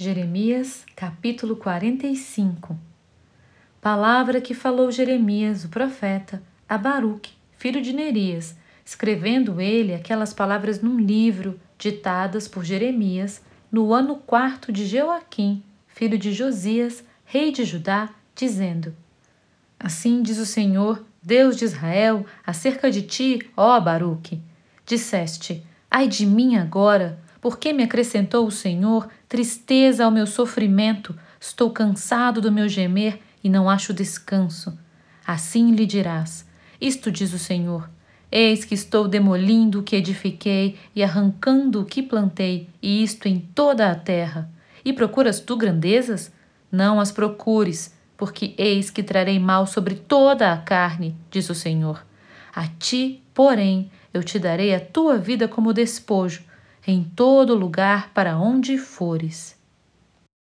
Jeremias, capítulo 45 Palavra que falou Jeremias, o profeta, a Baruque, filho de Nerias, escrevendo ele aquelas palavras num livro ditadas por Jeremias no ano quarto de Joaquim, filho de Josias, rei de Judá, dizendo: Assim diz o Senhor, Deus de Israel, acerca de ti, ó Baruque. Disseste: Ai de mim agora, porque me acrescentou o Senhor tristeza ao meu sofrimento, estou cansado do meu gemer e não acho descanso. Assim lhe dirás: Isto diz o Senhor: Eis que estou demolindo o que edifiquei e arrancando o que plantei, e isto em toda a terra. E procuras tu grandezas? Não as procures, porque eis que trarei mal sobre toda a carne, diz o Senhor. A ti, porém, eu te darei a tua vida como despojo, em todo lugar para onde fores.